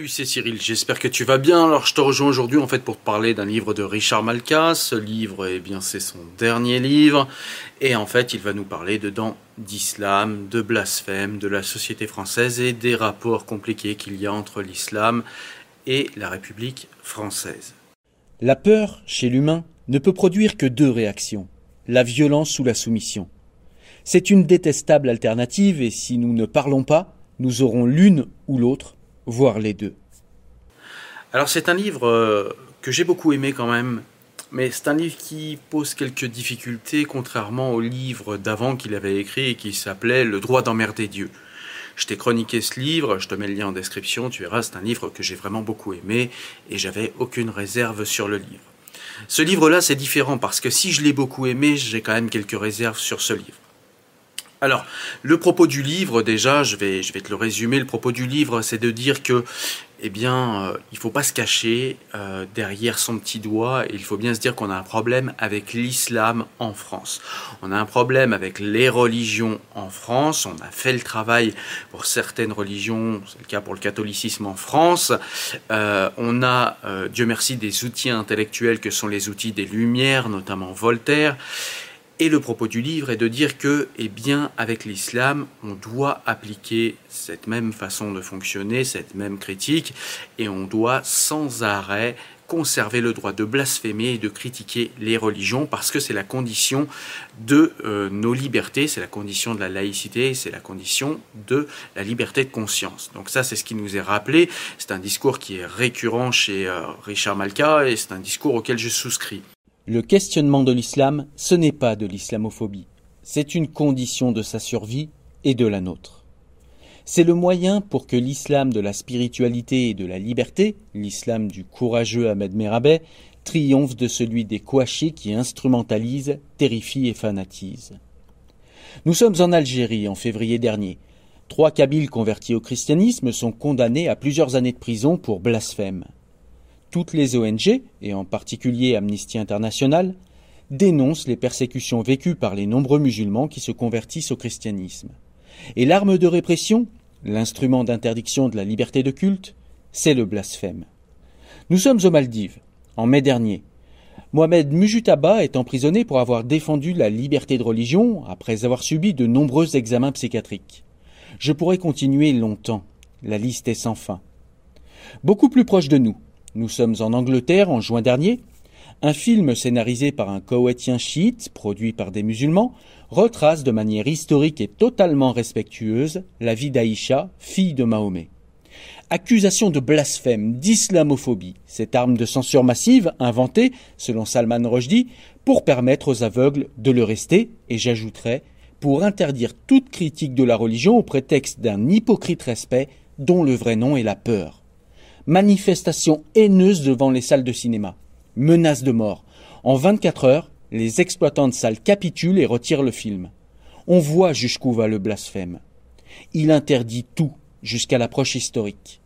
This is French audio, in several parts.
Salut, c'est Cyril, j'espère que tu vas bien. Alors je te rejoins aujourd'hui en fait pour te parler d'un livre de Richard Malka. Ce livre, eh bien c'est son dernier livre et en fait il va nous parler dedans d'islam, de blasphème, de la société française et des rapports compliqués qu'il y a entre l'islam et la République française. La peur, chez l'humain, ne peut produire que deux réactions, la violence ou la soumission. C'est une détestable alternative et si nous ne parlons pas, nous aurons l'une ou l'autre voir les deux. Alors c'est un livre euh, que j'ai beaucoup aimé quand même, mais c'est un livre qui pose quelques difficultés contrairement au livre d'avant qu'il avait écrit et qui s'appelait Le droit d'emmerder Dieu. Je t'ai chroniqué ce livre, je te mets le lien en description, tu verras, c'est un livre que j'ai vraiment beaucoup aimé et j'avais aucune réserve sur le livre. Ce livre-là, c'est différent parce que si je l'ai beaucoup aimé, j'ai quand même quelques réserves sur ce livre. Alors, le propos du livre, déjà, je vais, je vais te le résumer. Le propos du livre, c'est de dire que, eh bien, euh, il faut pas se cacher euh, derrière son petit doigt. Il faut bien se dire qu'on a un problème avec l'islam en France. On a un problème avec les religions en France. On a fait le travail pour certaines religions. C'est le cas pour le catholicisme en France. Euh, on a, Dieu merci, des outils intellectuels que sont les outils des Lumières, notamment Voltaire. Et le propos du livre est de dire que, eh bien, avec l'islam, on doit appliquer cette même façon de fonctionner, cette même critique, et on doit sans arrêt conserver le droit de blasphémer et de critiquer les religions parce que c'est la condition de euh, nos libertés, c'est la condition de la laïcité, c'est la condition de la liberté de conscience. Donc ça, c'est ce qui nous est rappelé. C'est un discours qui est récurrent chez euh, Richard Malka et c'est un discours auquel je souscris. Le questionnement de l'islam, ce n'est pas de l'islamophobie, c'est une condition de sa survie et de la nôtre. C'est le moyen pour que l'islam de la spiritualité et de la liberté, l'islam du courageux Ahmed Merabet, triomphe de celui des couachés qui instrumentalisent, terrifient et fanatisent. Nous sommes en Algérie en février dernier. Trois Kabyles convertis au christianisme sont condamnés à plusieurs années de prison pour blasphème toutes les ONG, et en particulier Amnesty International, dénoncent les persécutions vécues par les nombreux musulmans qui se convertissent au christianisme. Et l'arme de répression, l'instrument d'interdiction de la liberté de culte, c'est le blasphème. Nous sommes aux Maldives, en mai dernier. Mohamed Mujutaba est emprisonné pour avoir défendu la liberté de religion après avoir subi de nombreux examens psychiatriques. Je pourrais continuer longtemps. La liste est sans fin. Beaucoup plus proche de nous. Nous sommes en Angleterre en juin dernier. Un film scénarisé par un koweïtien chiite, produit par des musulmans, retrace de manière historique et totalement respectueuse la vie d'Aïcha, fille de Mahomet. Accusation de blasphème, d'islamophobie, cette arme de censure massive inventée, selon Salman Rushdie, pour permettre aux aveugles de le rester, et j'ajouterai, pour interdire toute critique de la religion au prétexte d'un hypocrite respect dont le vrai nom est la peur. Manifestation haineuse devant les salles de cinéma. Menace de mort. En 24 heures, les exploitants de salles capitulent et retirent le film. On voit jusqu'où va le blasphème. Il interdit tout, jusqu'à l'approche historique.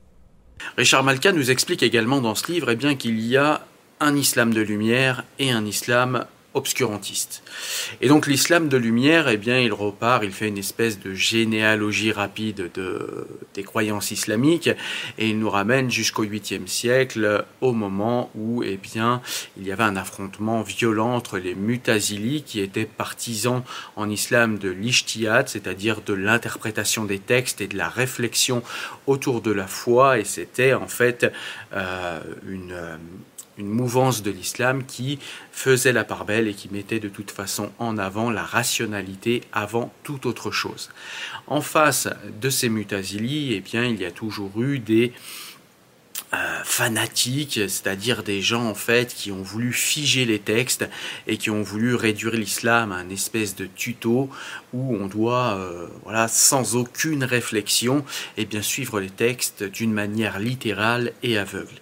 Richard Malka nous explique également dans ce livre eh qu'il y a un islam de lumière et un islam obscurantiste. Et donc l'islam de lumière, eh bien, il repart, il fait une espèce de généalogie rapide de, des croyances islamiques et il nous ramène jusqu'au 8e siècle, au moment où, eh bien, il y avait un affrontement violent entre les Mutazili, qui étaient partisans en islam de l'ishtihad, c'est-à-dire de l'interprétation des textes et de la réflexion autour de la foi, et c'était en fait euh, une une mouvance de l'islam qui faisait la part belle et qui mettait de toute façon en avant la rationalité avant toute autre chose. En face de ces mutazili, eh bien, il y a toujours eu des euh, fanatiques, c'est-à-dire des gens en fait qui ont voulu figer les textes et qui ont voulu réduire l'islam à un espèce de tuto où on doit, euh, voilà, sans aucune réflexion, eh bien suivre les textes d'une manière littérale et aveugle.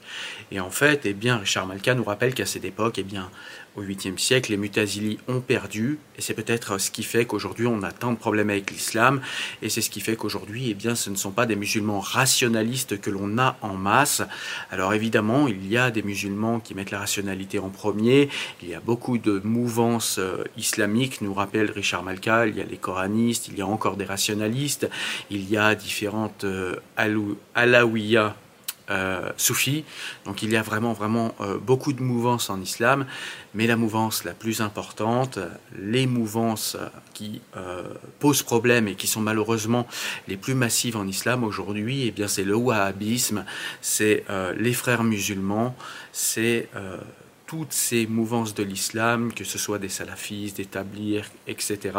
Et en fait, eh bien, Richard Malka nous rappelle qu'à cette époque, eh bien, au 8e siècle, les Mutazili ont perdu, et c'est peut-être ce qui fait qu'aujourd'hui on a tant de problèmes avec l'islam, et c'est ce qui fait qu'aujourd'hui, eh bien, ce ne sont pas des musulmans rationalistes que l'on a en masse. Alors évidemment, il y a des musulmans qui mettent la rationalité en premier, il y a beaucoup de mouvances euh, islamiques, nous rappelle Richard Malka, il y a les coranistes, il y a encore des rationalistes, il y a différentes euh, alaouiyas euh. Donc il y a vraiment, vraiment euh, beaucoup de mouvances en islam, mais la mouvance la plus importante, les mouvances qui euh, posent problème et qui sont malheureusement les plus massives en islam aujourd'hui, et eh bien c'est le wahhabisme, c'est les frères musulmans, c'est toutes ces mouvances de l'islam, que ce soit des salafistes, des tablirs, etc.,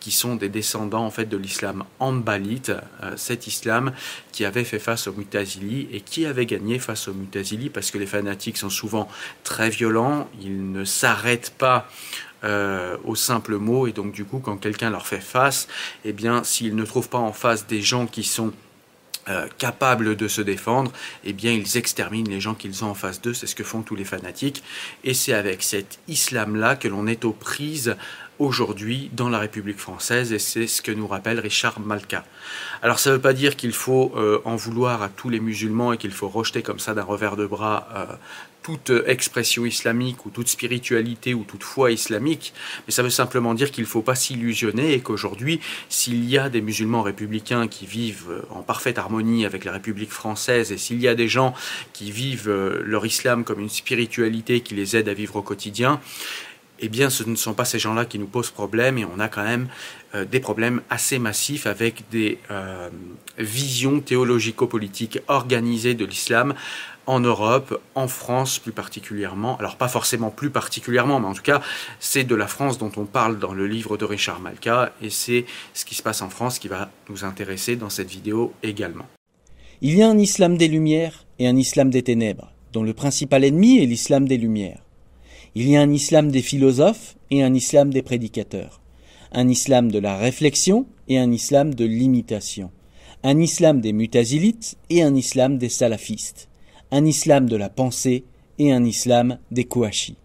qui sont des descendants en fait de l'islam ambalite, euh, cet islam qui avait fait face aux mutazili et qui avait gagné face aux mutazili parce que les fanatiques sont souvent très violents, ils ne s'arrêtent pas euh, au simple mot et donc du coup quand quelqu'un leur fait face, eh bien s'ils ne trouvent pas en face des gens qui sont euh, capables de se défendre, eh bien ils exterminent les gens qu'ils ont en face d'eux, c'est ce que font tous les fanatiques, et c'est avec cet islam-là que l'on est aux prises aujourd'hui dans la République française, et c'est ce que nous rappelle Richard Malka. Alors ça ne veut pas dire qu'il faut euh, en vouloir à tous les musulmans et qu'il faut rejeter comme ça d'un revers de bras euh, toute expression islamique ou toute spiritualité ou toute foi islamique, mais ça veut simplement dire qu'il ne faut pas s'illusionner et qu'aujourd'hui, s'il y a des musulmans républicains qui vivent en parfaite harmonie avec la République française et s'il y a des gens qui vivent euh, leur islam comme une spiritualité qui les aide à vivre au quotidien, eh bien, ce ne sont pas ces gens-là qui nous posent problème et on a quand même euh, des problèmes assez massifs avec des euh, visions théologico-politiques organisées de l'islam en Europe, en France plus particulièrement. Alors pas forcément plus particulièrement, mais en tout cas, c'est de la France dont on parle dans le livre de Richard Malka, et c'est ce qui se passe en France qui va nous intéresser dans cette vidéo également. Il y a un islam des Lumières et un islam des ténèbres, dont le principal ennemi est l'islam des Lumières. Il y a un islam des philosophes et un islam des prédicateurs, un islam de la réflexion et un islam de l'imitation, un islam des mutazilites et un islam des salafistes. Un islam de la pensée et un islam des Kouachi.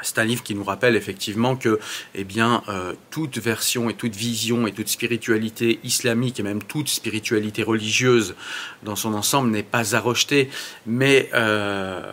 C'est un livre qui nous rappelle effectivement que eh bien, euh, toute version et toute vision et toute spiritualité islamique et même toute spiritualité religieuse dans son ensemble n'est pas à rejeter, mais euh,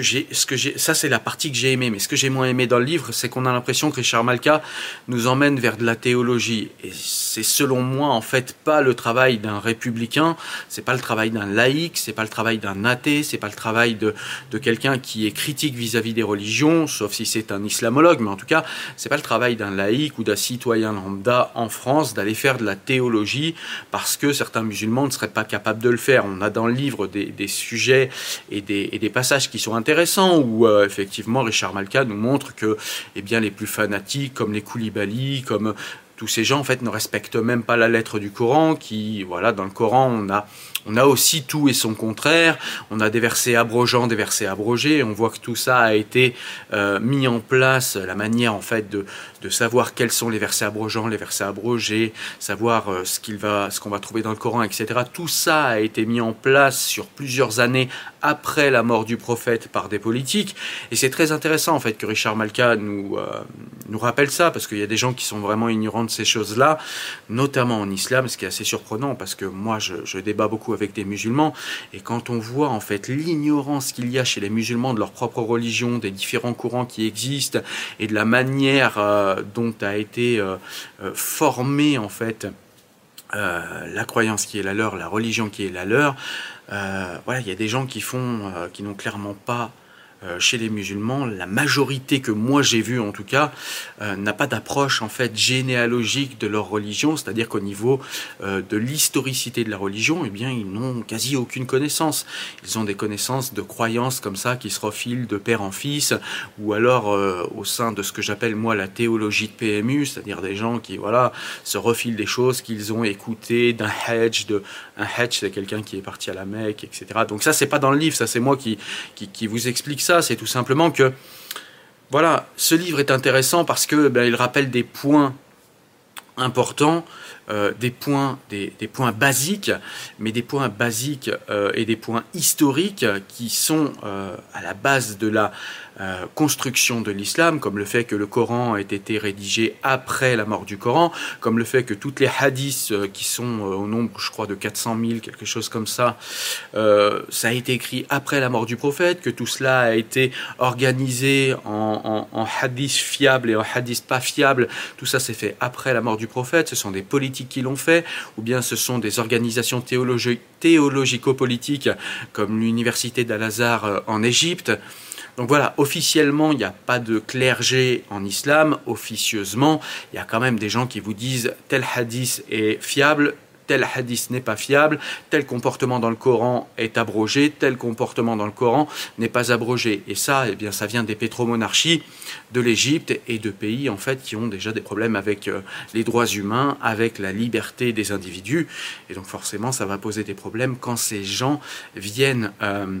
j'ai, ce que j'ai, ça c'est la partie que j'ai aimée, mais ce que j'ai moins aimé dans le livre, c'est qu'on a l'impression que Richard Malka nous emmène vers de la théologie. Et c'est selon moi en fait pas le travail d'un républicain, c'est pas le travail d'un laïc, c'est pas le travail d'un athée, c'est pas le travail de, de quelqu'un qui est critique vis-à-vis des religions, sauf si c'est un islamologue, mais en tout cas, c'est pas le travail d'un laïc ou d'un citoyen lambda en France d'aller faire de la théologie parce que certains musulmans ne seraient pas capables de le faire. On a dans le livre des, des sujets et des, des passages qui sont intéressant où euh, effectivement Richard Malka nous montre que eh bien, les plus fanatiques comme les Koulibaly, comme tous ces gens en fait ne respectent même pas la lettre du Coran qui voilà dans le Coran on a on a aussi tout et son contraire. On a des versets abrogeants, des versets abrogés. On voit que tout ça a été euh, mis en place, la manière en fait de, savoir quels sont les versets abrogeants, les versets abrogés, savoir euh, ce qu'il va, ce qu'on va trouver dans le Coran, etc. Tout ça a été mis en place sur plusieurs années après la mort du prophète par des politiques. Et c'est très intéressant en fait que Richard Malka nous euh, nous rappelle ça parce qu'il y a des gens qui sont vraiment ignorants de ces choses-là, notamment en islam, ce qui est assez surprenant parce que moi je, je débat beaucoup avec des musulmans. Et quand on voit en fait l'ignorance qu'il y a chez les musulmans de leur propre religion, des différents courants qui existent et de la manière euh, dont a été euh, euh, formée en fait la croyance qui est la leur, la religion qui est la leur, voilà, il y a des gens qui font, qui n'ont clairement pas chez les musulmans, la majorité que moi j'ai vue en tout cas, euh, n'a pas d'approche en fait généalogique de leur religion, c'est-à-dire qu'au niveau euh, de l'historicité de la religion, eh bien ils n'ont quasi aucune connaissance. Ils ont des connaissances de croyances comme ça qui se refilent de père en fils, ou alors au sein de ce que j'appelle moi la théologie de PMU, c'est-à-dire des gens qui voilà se refilent des choses qu'ils ont écoutées d'un hedge, de un hedge c'est quelqu'un qui est parti à la Mecque, etc. Donc ça c'est pas dans le livre, ça c'est moi qui, qui, qui vous explique ça, c'est tout simplement que, voilà, ce livre est intéressant parce que ben, il rappelle des points importants, euh, des points, des, points basiques, mais des points basiques euh, et des points historiques qui sont euh, à la base de la euh, construction de l'islam, comme le fait que le Coran ait été rédigé après la mort du Coran, comme le fait que toutes les hadiths euh, qui sont euh, au nombre, je crois, de 400 000, quelque chose comme ça, ça a été écrit après la mort du prophète, que tout cela a été organisé en, en, en hadiths fiables et en hadiths pas fiables, tout ça s'est fait après la mort du prophète, ce sont des politiques qui l'ont fait, ou bien ce sont des organisations théologi théologico-politiques comme l'université d'Al-Azhar en Égypte, donc voilà, officiellement, il n'y a pas de clergé en islam. Officieusement, il y a quand même des gens qui vous disent tel hadith est fiable, tel hadith n'est pas fiable, tel comportement dans le Coran est abrogé, tel comportement dans le Coran n'est pas abrogé. Et ça, eh bien, ça vient des pétromonarchies de l'Égypte et de pays en fait qui ont déjà des problèmes avec euh, les droits humains, avec la liberté des individus. Et donc forcément, ça va poser des problèmes quand ces gens viennent euh,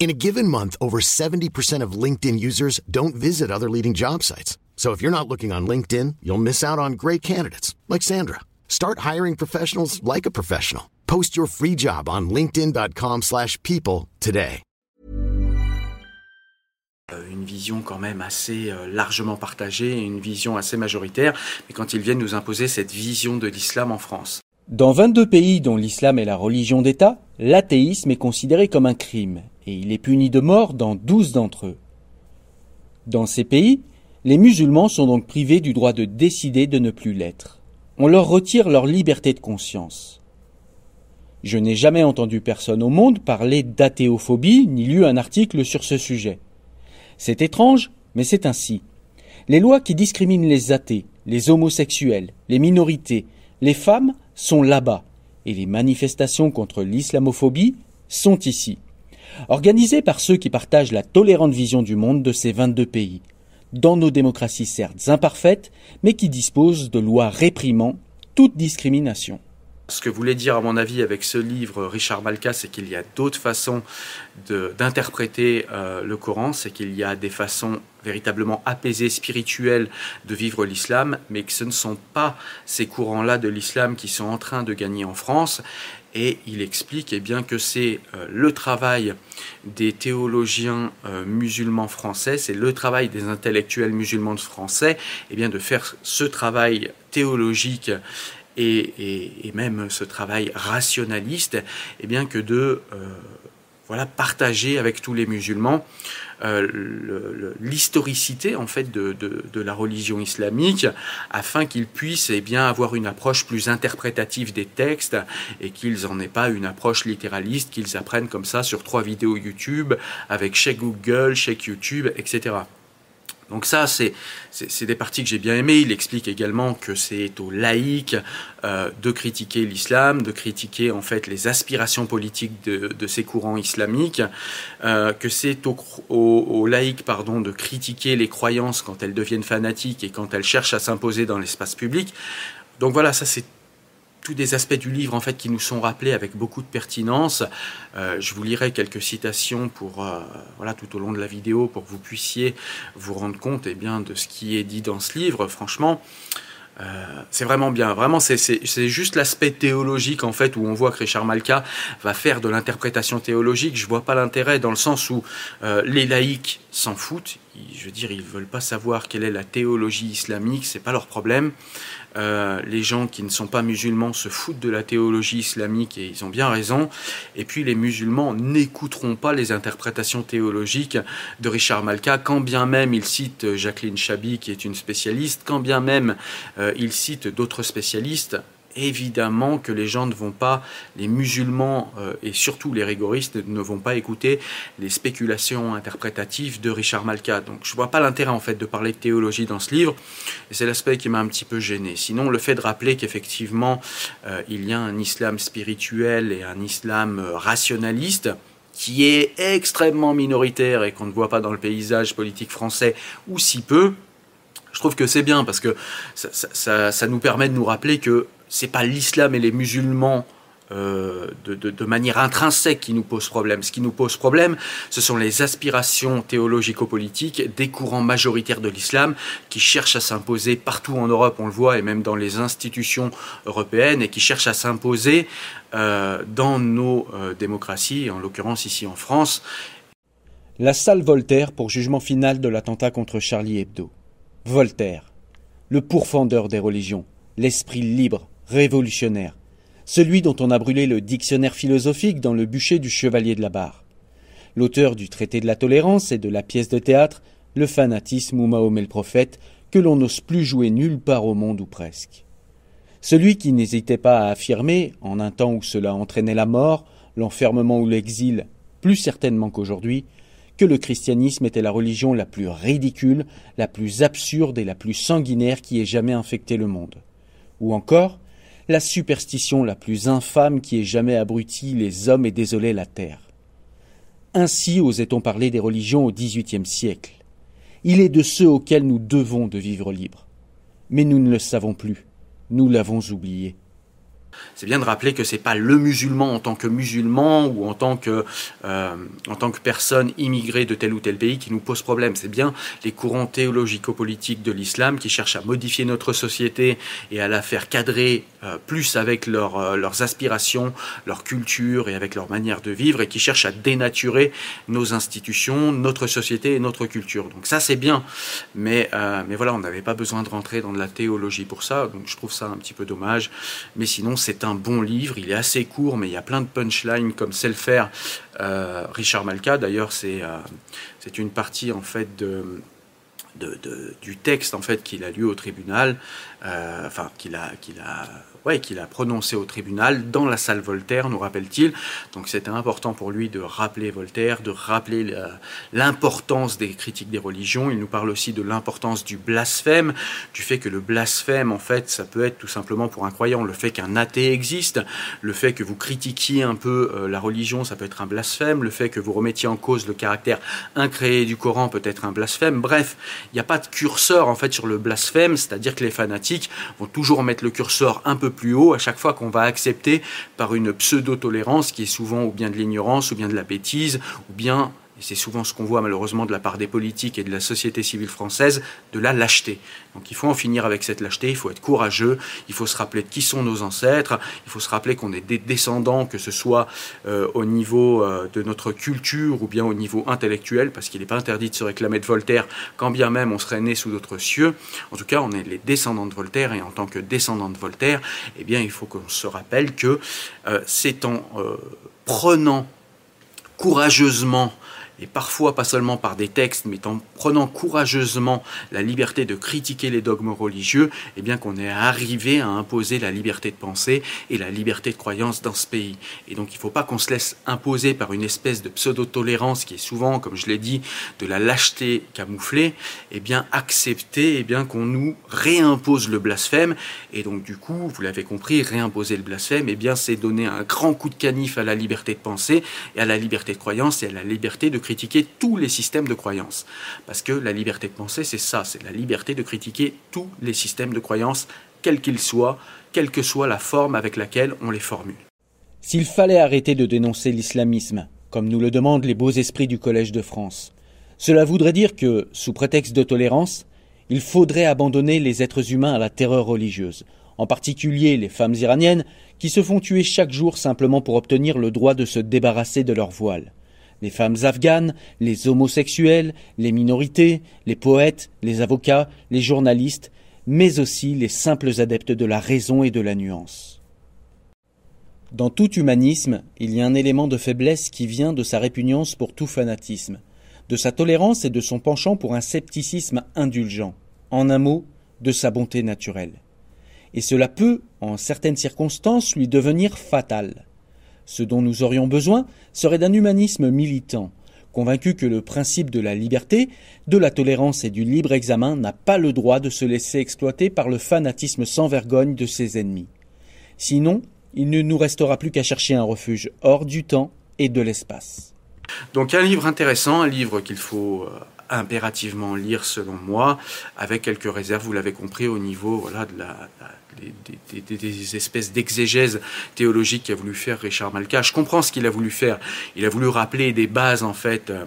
In a given month, over 70% of LinkedIn users don't visit other leading job sites. So if you're not looking on LinkedIn, you'll miss out on great candidates like Sandra. Start hiring professionals like a professional. Post your free job on linkedin.com/people today. Euh, une vision quand même assez euh, largement partagée, une vision assez majoritaire, mais quand ils viennent nous imposer cette vision de l'islam en France. Dans 22 pays dont l'islam est la religion d'État, l'athéisme est considéré comme un crime et il est puni de mort dans 12 d'entre eux. Dans ces pays, les musulmans sont donc privés du droit de décider de ne plus l'être. On leur retire leur liberté de conscience. Je n'ai jamais entendu personne au monde parler d'athéophobie ni lu un article sur ce sujet. C'est étrange, mais c'est ainsi. Les lois qui discriminent les athées, les homosexuels, les minorités, Les femmes sont là-bas et les manifestations contre l'islamophobie sont ici. Organisées par ceux qui partagent la tolérante vision du monde de ces 22 pays, dans nos démocraties certes imparfaites, mais qui disposent de lois réprimant toute discrimination. Ce que voulait dire, à mon avis, avec ce livre, Richard Malka, c'est qu'il y a d'autres façons d'interpréter euh, le Coran, c'est qu'il y a des façons véritablement apaisées, spirituelles de vivre l'islam, mais que ce ne sont pas ces courants-là de l'islam qui sont en train de gagner en France. Et il explique eh bien, que c'est euh, le travail des théologiens euh, musulmans français, c'est le travail des intellectuels musulmans français, eh bien, de faire ce travail théologique et, même ce travail rationaliste, eh bien que de euh, voilà, partager avec tous les musulmans euh, l'historicité en fait de, la religion islamique afin qu'ils puissent eh bien avoir une approche plus interprétative des textes et qu'ils en aient pas une approche littéraliste qu'ils apprennent comme ça sur trois vidéos YouTube avec chez Google, chez YouTube, etc. Donc ça, c'est des parties que j'ai bien aimées. Il explique également que c'est aux laïcs euh, de critiquer l'islam, de critiquer en fait les aspirations politiques de, ces courants islamiques, euh, que c'est aux, aux, laïcs pardon, de critiquer les croyances quand elles deviennent fanatiques et quand elles cherchent à s'imposer dans l'espace public. Donc voilà, ça c'est tous des aspects du livre en fait qui nous sont rappelés avec beaucoup de pertinence. Euh, je vous lirai quelques citations pour euh, voilà tout au long de la vidéo pour que vous puissiez vous rendre compte eh bien de ce qui est dit dans ce livre. Franchement, euh, c'est vraiment bien. Vraiment, c'est juste l'aspect théologique en fait où on voit que Richard Malka va faire de l'interprétation théologique. Je vois pas l'intérêt dans le sens où les laïcs s'en foutent. je veux dire, ils veulent pas savoir quelle est la théologie islamique, c'est pas leur problème. Euh, les gens qui ne sont pas musulmans se foutent de la théologie islamique et ils ont bien raison. Et puis les musulmans n'écouteront pas les interprétations théologiques de Richard Malka, quand bien même il cite Jacqueline Chabi qui est une spécialiste, quand bien même euh, il cite d'autres spécialistes évidemment que les gens ne vont pas, les musulmans euh, et surtout les rigoristes ne vont pas écouter les spéculations interprétatives de Richard Malka. Donc je vois pas l'intérêt en fait de parler de théologie dans ce livre et c'est l'aspect qui m'a un petit peu gêné. Sinon le fait de rappeler qu'effectivement euh, il y a un islam spirituel et un islam euh, rationaliste qui est extrêmement minoritaire et qu'on ne voit pas dans le paysage politique français ou si peu, je trouve que c'est bien parce que ça, nous permet de nous rappeler que c'est pas l'islam et les musulmans euh, de, manière intrinsèque qui nous posent problème. Ce qui nous pose problème, ce sont les aspirations théologico-politiques des courants majoritaires de l'islam qui cherchent à s'imposer partout en Europe, on le voit, et même dans les institutions européennes, et qui cherchent à s'imposer euh, dans nos euh, démocraties, en l'occurrence ici en France. La salle Voltaire pour jugement final de l'attentat contre Charlie Hebdo. Voltaire, le pourfendeur des religions, l'esprit libre, révolutionnaire, celui dont on a brûlé le dictionnaire philosophique dans le bûcher du chevalier de la barre, l'auteur du traité de la tolérance et de la pièce de théâtre Le fanatisme ou Mahomet le prophète, que l'on n'ose plus jouer nulle part au monde ou presque. Celui qui n'hésitait pas à affirmer, en un temps où cela entraînait la mort, l'enfermement ou l'exil, plus certainement qu'aujourd'hui, que le christianisme était la religion la plus ridicule, la plus absurde et la plus sanguinaire qui ait jamais infecté le monde. Ou encore, la superstition la plus infâme qui ait jamais abruti les hommes et désolé la terre. Ainsi osait-on parler des religions au XVIIIe siècle. Il est de ceux auxquels nous devons de vivre libres. Mais nous ne le savons plus. Nous l'avons oublié. C'est bien de rappeler que c'est pas le musulman en tant que musulman ou en tant que, euh, en tant que personne immigrée de tel ou tel pays qui nous pose problème. C'est bien les courants théologico-politiques de l'islam qui cherchent à modifier notre société et à la faire cadrer euh, plus avec euh, leurs aspirations, leur culture et avec leur manière de vivre et qui cherchent à dénaturer nos institutions, notre société et notre culture. Donc ça c'est bien, mais, mais voilà, on n'avait pas besoin de rentrer dans de la théologie pour ça, donc je trouve ça un petit peu dommage. Mais sinon c'est un bon livre, il est assez court, mais il y a plein de punchlines comme sait le faire euh, Richard Malka. D'ailleurs, c'est euh, une partie en fait de, du texte en fait qu'il a lu au tribunal, euh, enfin qu'il a, qu'il a ouais, qu'il a prononcé au tribunal dans la salle Voltaire, nous rappelle-t-il. Donc c'était important pour lui de rappeler Voltaire, de rappeler l'importance des critiques des religions. Il nous parle aussi de l'importance du blasphème, du fait que le blasphème, en fait, ça peut être tout simplement pour un croyant le fait qu'un athée existe, le fait que vous critiquiez un peu euh, la religion, ça peut être un blasphème, le fait que vous remettiez en cause le caractère incréé du Coran peut être un blasphème. Bref, il n'y a pas de curseur en fait sur le blasphème, c'est-à-dire que les fanatiques vont toujours mettre le curseur un peu plus haut à chaque fois qu'on va accepter par une pseudo-tolérance qui est souvent ou bien de l'ignorance ou bien de la bêtise ou bien et c'est souvent ce qu'on voit malheureusement de la part des politiques et de la société civile française, de la lâcheté. Donc il faut en finir avec cette lâcheté, il faut être courageux, il faut se rappeler de qui sont nos ancêtres, il faut se rappeler qu'on est des descendants, que ce soit euh, au niveau euh, de notre culture ou bien au niveau intellectuel, parce qu'il n'est pas interdit de se réclamer de Voltaire, quand bien même on serait né sous d'autres cieux. En tout cas, on est les descendants de Voltaire, et en tant que descendants de Voltaire, eh bien il faut qu'on se rappelle que euh, c'est en prenant courageusement et parfois pas seulement par des textes, mais en prenant courageusement la liberté de critiquer les dogmes religieux, eh bien qu'on est arrivé à imposer la liberté de penser et la liberté de croyance dans ce pays. Et donc il ne faut pas qu'on se laisse imposer par une espèce de pseudo-tolérance qui est souvent, comme je l'ai dit, de la lâcheté camouflée, eh bien accepter eh bien qu'on nous réimpose le blasphème. Et donc du coup, vous l'avez compris, réimposer le blasphème, eh bien c'est donner un grand coup de canif à la liberté de penser et à la liberté de croyance et à la liberté de critiquer tous les systèmes de croyance. Parce que la liberté de penser, c'est ça, c'est la liberté de critiquer tous les systèmes de croyance, quels qu'ils soient, quelle que soit la forme avec laquelle on les formule. S'il fallait arrêter de dénoncer l'islamisme, comme nous le demandent les beaux esprits du Collège de France, cela voudrait dire que, sous prétexte de tolérance, il faudrait abandonner les êtres humains à la terreur religieuse, en particulier les femmes iraniennes qui se font tuer chaque jour simplement pour obtenir le droit de se débarrasser de leur voile les femmes afghanes, les homosexuels, les minorités, les poètes, les avocats, les journalistes, mais aussi les simples adeptes de la raison et de la nuance. Dans tout humanisme, il y a un élément de faiblesse qui vient de sa répugnance pour tout fanatisme, de sa tolérance et de son penchant pour un scepticisme indulgent, en un mot, de sa bonté naturelle. Et cela peut, en certaines circonstances, lui devenir fatal. Ce dont nous aurions besoin serait d'un humanisme militant, convaincu que le principe de la liberté, de la tolérance et du libre examen n'a pas le droit de se laisser exploiter par le fanatisme sans vergogne de ses ennemis. Sinon, il ne nous restera plus qu'à chercher un refuge hors du temps et de l'espace. Donc un livre intéressant, un livre qu'il faut euh, impérativement lire selon moi, avec quelques réserves, vous l'avez compris, au niveau voilà, des, espèces d'exégèse théologique qu'a voulu faire Richard Malka. Je comprends ce qu'il a voulu faire. Il a voulu rappeler des bases, en fait. Euh,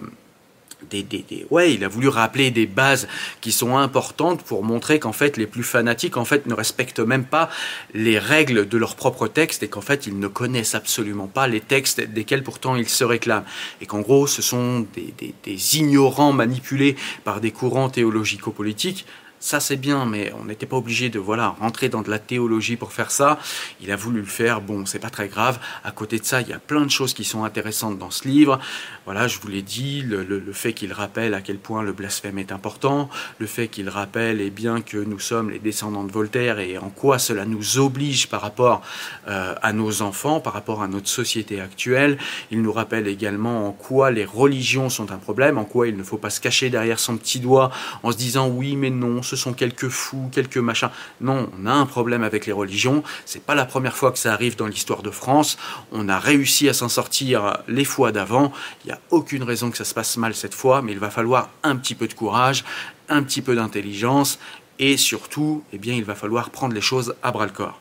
des, des, ouais, il a voulu rappeler des bases qui sont importantes pour montrer qu'en fait les plus fanatiques en fait ne respectent même pas les règles de leur propre texte et qu'en fait ils ne connaissent absolument pas les textes desquels pourtant ils se réclament. Et qu'en gros ce sont des, des ignorants manipulés par des courants théologico-politiques ça c'est bien, mais on n'était pas obligé de voilà rentrer dans de la théologie pour faire ça. Il a voulu le faire, bon, c'est pas très grave. À côté de ça, il y a plein de choses qui sont intéressantes dans ce livre. Voilà, je vous l'ai dit, le, fait qu'il rappelle à quel point le blasphème est important, le fait qu'il rappelle et eh bien que nous sommes les descendants de Voltaire et en quoi cela nous oblige par rapport euh, à nos enfants, par rapport à notre société actuelle. Il nous rappelle également en quoi les religions sont un problème, en quoi il ne faut pas se cacher derrière son petit doigt en se disant oui mais non ce sont quelques fous, quelques machins. Non, on a un problème avec les religions. C'est pas la première fois que ça arrive dans l'histoire de France. On a réussi à s'en sortir les fois d'avant. Il n'y a aucune raison que ça se passe mal cette fois, mais il va falloir un petit peu de courage, un petit peu d'intelligence et surtout, eh bien, il va falloir prendre les choses à bras le corps.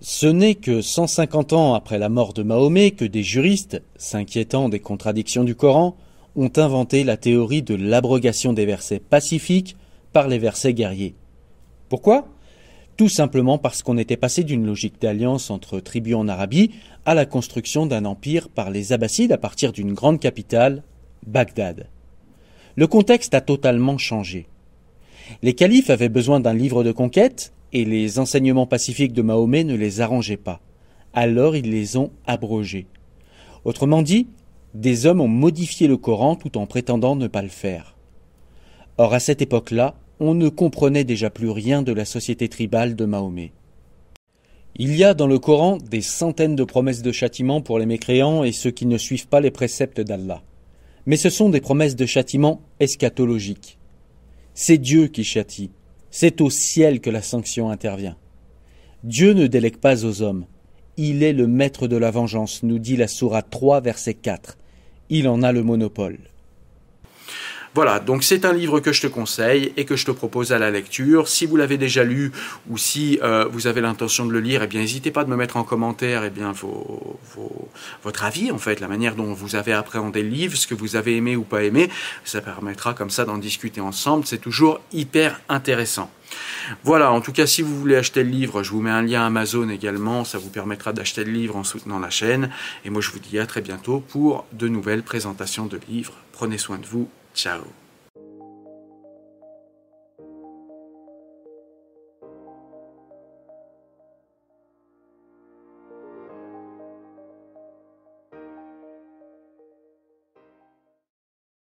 Ce n'est que 150 ans après la mort de Mahomet que des juristes, s'inquiétant des contradictions du Coran, ont inventé la théorie de l'abrogation des versets pacifiques par les versets guerriers. Pourquoi? Tout simplement parce qu'on était passé d'une logique d'alliance entre tribus en Arabie à la construction d'un empire par les Abbassides à partir d'une grande capitale, Bagdad. Le contexte a totalement changé. Les califes avaient besoin d'un livre de conquête et les enseignements pacifiques de Mahomet ne les arrangeaient pas. Alors ils les ont abrogés. Autrement dit, des hommes ont modifié le Coran tout en prétendant ne pas le faire. Or, à cette époque-là, on ne comprenait déjà plus rien de la société tribale de Mahomet. Il y a dans le Coran des centaines de promesses de châtiment pour les mécréants et ceux qui ne suivent pas les préceptes d'Allah. Mais ce sont des promesses de châtiment eschatologiques. C'est Dieu qui châtie. C'est au ciel que la sanction intervient. Dieu ne délègue pas aux hommes. Il est le maître de la vengeance, nous dit la Sourate 3, verset 4. Il en a le monopole. Voilà, donc c'est un livre que je te conseille et que je te propose à la lecture. Si vous l'avez déjà lu ou si euh, vous avez l'intention de le lire, eh bien n'hésitez pas de me mettre en commentaire eh bien, votre avis, en fait, la manière dont vous avez appréhendé le livre, ce que vous avez aimé ou pas aimé. Ça permettra comme ça d'en discuter ensemble. C'est toujours hyper intéressant. Voilà, en tout cas, si vous voulez acheter le livre, je vous mets un lien Amazon également. Ça vous permettra d'acheter le livre en soutenant la chaîne. Et moi, je vous dis à très bientôt pour de nouvelles présentations de livres. Prenez soin de vous. Ciao